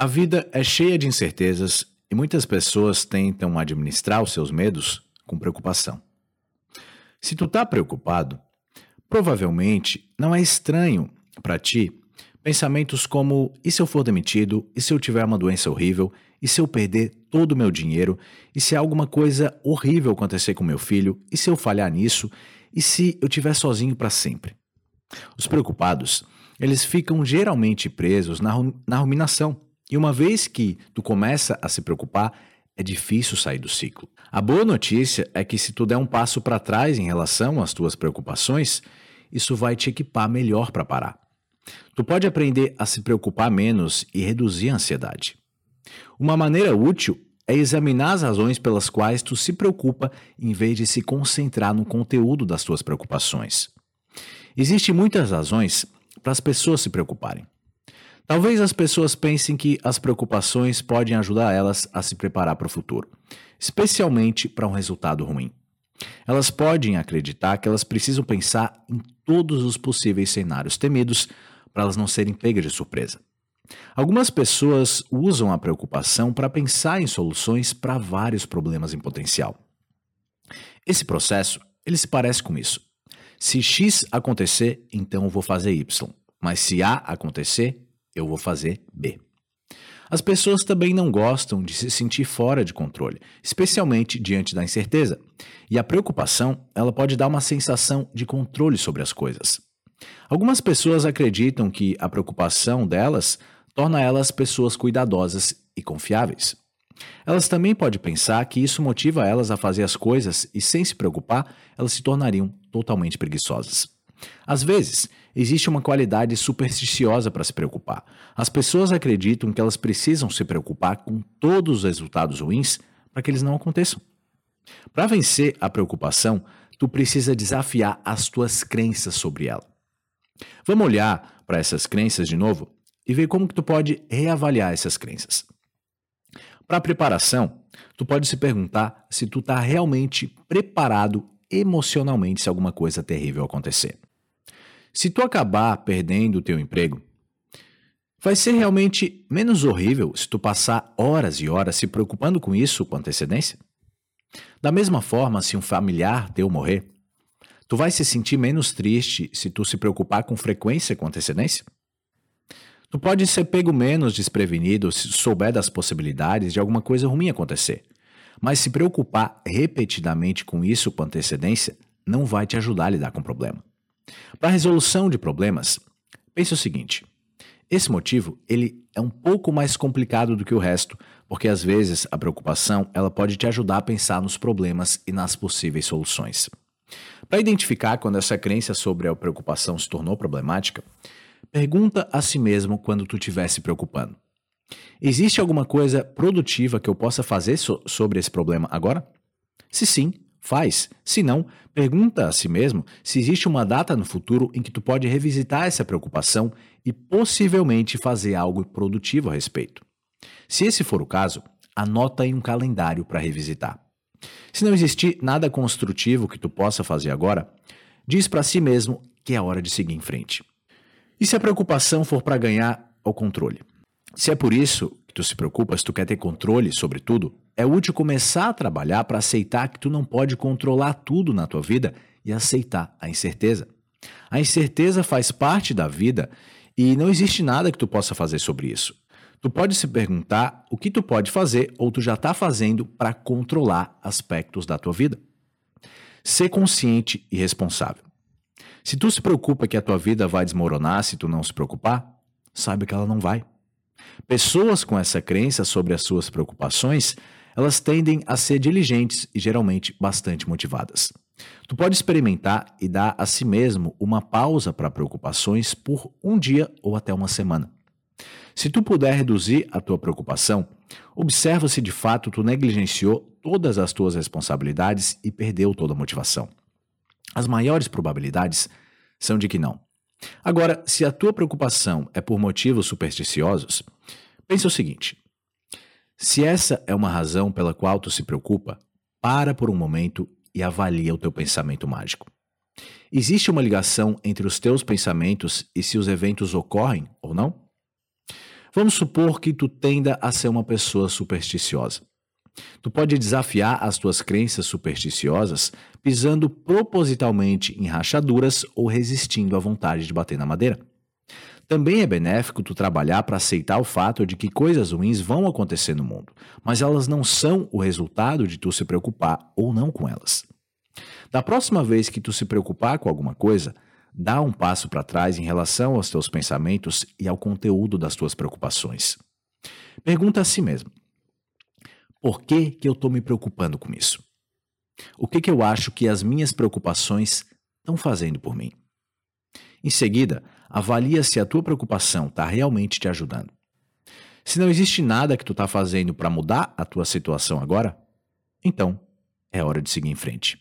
A vida é cheia de incertezas e muitas pessoas tentam administrar os seus medos com preocupação. Se tu tá preocupado, provavelmente não é estranho para ti pensamentos como: e se eu for demitido? E se eu tiver uma doença horrível? E se eu perder todo o meu dinheiro? E se alguma coisa horrível acontecer com meu filho? E se eu falhar nisso? E se eu estiver sozinho para sempre? Os preocupados, eles ficam geralmente presos na, na ruminação e uma vez que tu começa a se preocupar, é difícil sair do ciclo. A boa notícia é que se tu der um passo para trás em relação às tuas preocupações, isso vai te equipar melhor para parar. Tu pode aprender a se preocupar menos e reduzir a ansiedade. Uma maneira útil é examinar as razões pelas quais tu se preocupa em vez de se concentrar no conteúdo das tuas preocupações. Existem muitas razões para as pessoas se preocuparem. Talvez as pessoas pensem que as preocupações podem ajudar elas a se preparar para o futuro, especialmente para um resultado ruim. Elas podem acreditar que elas precisam pensar em todos os possíveis cenários temidos para elas não serem pegas de surpresa. Algumas pessoas usam a preocupação para pensar em soluções para vários problemas em potencial. Esse processo, ele se parece com isso. Se X acontecer, então eu vou fazer Y. Mas se A acontecer, eu vou fazer B. As pessoas também não gostam de se sentir fora de controle, especialmente diante da incerteza. E a preocupação, ela pode dar uma sensação de controle sobre as coisas. Algumas pessoas acreditam que a preocupação delas torna elas pessoas cuidadosas e confiáveis. Elas também podem pensar que isso motiva elas a fazer as coisas e, sem se preocupar, elas se tornariam totalmente preguiçosas. Às vezes, existe uma qualidade supersticiosa para se preocupar. As pessoas acreditam que elas precisam se preocupar com todos os resultados ruins para que eles não aconteçam. Para vencer a preocupação, tu precisa desafiar as tuas crenças sobre ela. Vamos olhar para essas crenças de novo e ver como que tu pode reavaliar essas crenças. Para a preparação, tu pode se perguntar se tu está realmente preparado emocionalmente se alguma coisa terrível acontecer. Se tu acabar perdendo o teu emprego, vai ser realmente menos horrível se tu passar horas e horas se preocupando com isso com antecedência? Da mesma forma, se um familiar teu morrer, tu vai se sentir menos triste se tu se preocupar com frequência com antecedência? Tu pode ser pego menos desprevenido se souber das possibilidades de alguma coisa ruim acontecer. Mas se preocupar repetidamente com isso com antecedência não vai te ajudar a lidar com o problema. Para a resolução de problemas, pense o seguinte: esse motivo ele é um pouco mais complicado do que o resto, porque às vezes a preocupação ela pode te ajudar a pensar nos problemas e nas possíveis soluções. Para identificar quando essa crença sobre a preocupação se tornou problemática, pergunta a si mesmo quando tu estiver se preocupando. Existe alguma coisa produtiva que eu possa fazer so sobre esse problema agora? Se sim, Faz. Se não, pergunta a si mesmo se existe uma data no futuro em que tu pode revisitar essa preocupação e possivelmente fazer algo produtivo a respeito. Se esse for o caso, anota em um calendário para revisitar. Se não existir nada construtivo que tu possa fazer agora, diz para si mesmo que é hora de seguir em frente. E se a preocupação for para ganhar o controle? Se é por isso que tu se preocupas, tu quer ter controle sobre tudo, é útil começar a trabalhar para aceitar que tu não pode controlar tudo na tua vida e aceitar a incerteza. A incerteza faz parte da vida e não existe nada que tu possa fazer sobre isso. Tu pode se perguntar o que tu pode fazer ou tu já está fazendo para controlar aspectos da tua vida. Ser consciente e responsável. Se tu se preocupa que a tua vida vai desmoronar se tu não se preocupar, saiba que ela não vai. Pessoas com essa crença sobre as suas preocupações elas tendem a ser diligentes e geralmente bastante motivadas. Tu pode experimentar e dar a si mesmo uma pausa para preocupações por um dia ou até uma semana. Se tu puder reduzir a tua preocupação, observa se de fato tu negligenciou todas as tuas responsabilidades e perdeu toda a motivação. As maiores probabilidades são de que não. Agora, se a tua preocupação é por motivos supersticiosos, pense o seguinte: se essa é uma razão pela qual tu se preocupa, para por um momento e avalia o teu pensamento mágico. Existe uma ligação entre os teus pensamentos e se os eventos ocorrem ou não? Vamos supor que tu tenda a ser uma pessoa supersticiosa. Tu pode desafiar as tuas crenças supersticiosas pisando propositalmente em rachaduras ou resistindo à vontade de bater na madeira. Também é benéfico tu trabalhar para aceitar o fato de que coisas ruins vão acontecer no mundo, mas elas não são o resultado de tu se preocupar ou não com elas. Da próxima vez que tu se preocupar com alguma coisa, dá um passo para trás em relação aos teus pensamentos e ao conteúdo das tuas preocupações. Pergunta a si mesmo: por que, que eu estou me preocupando com isso? O que, que eu acho que as minhas preocupações estão fazendo por mim? Em seguida, avalia se a tua preocupação está realmente te ajudando. Se não existe nada que tu está fazendo para mudar a tua situação agora, então é hora de seguir em frente.